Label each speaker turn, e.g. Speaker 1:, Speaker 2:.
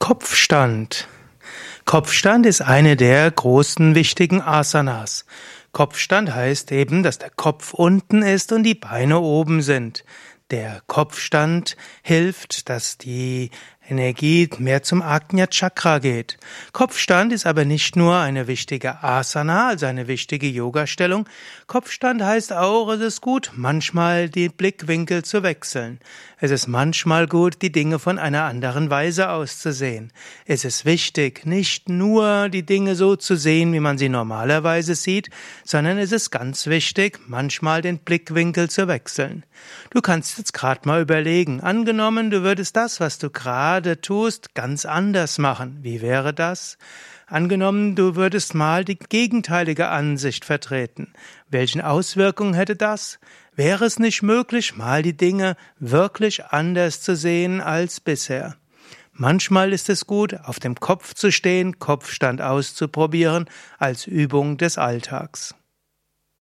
Speaker 1: Kopfstand. Kopfstand ist eine der großen wichtigen Asanas. Kopfstand heißt eben, dass der Kopf unten ist und die Beine oben sind. Der Kopfstand hilft, dass die Energie mehr zum Ajna Chakra geht. Kopfstand ist aber nicht nur eine wichtige Asana, also eine wichtige Yoga-Stellung. Kopfstand heißt auch, es ist gut, manchmal die Blickwinkel zu wechseln. Es ist manchmal gut, die Dinge von einer anderen Weise auszusehen. Es ist wichtig, nicht nur die Dinge so zu sehen, wie man sie normalerweise sieht, sondern es ist ganz wichtig, manchmal den Blickwinkel zu wechseln. Du kannst jetzt gerade mal überlegen, angenommen, du würdest das, was du gerade gerade tust, ganz anders machen. Wie wäre das? Angenommen, du würdest mal die gegenteilige Ansicht vertreten. Welchen Auswirkungen hätte das? Wäre es nicht möglich, mal die Dinge wirklich anders zu sehen als bisher? Manchmal ist es gut, auf dem Kopf zu stehen, Kopfstand auszuprobieren, als Übung des Alltags.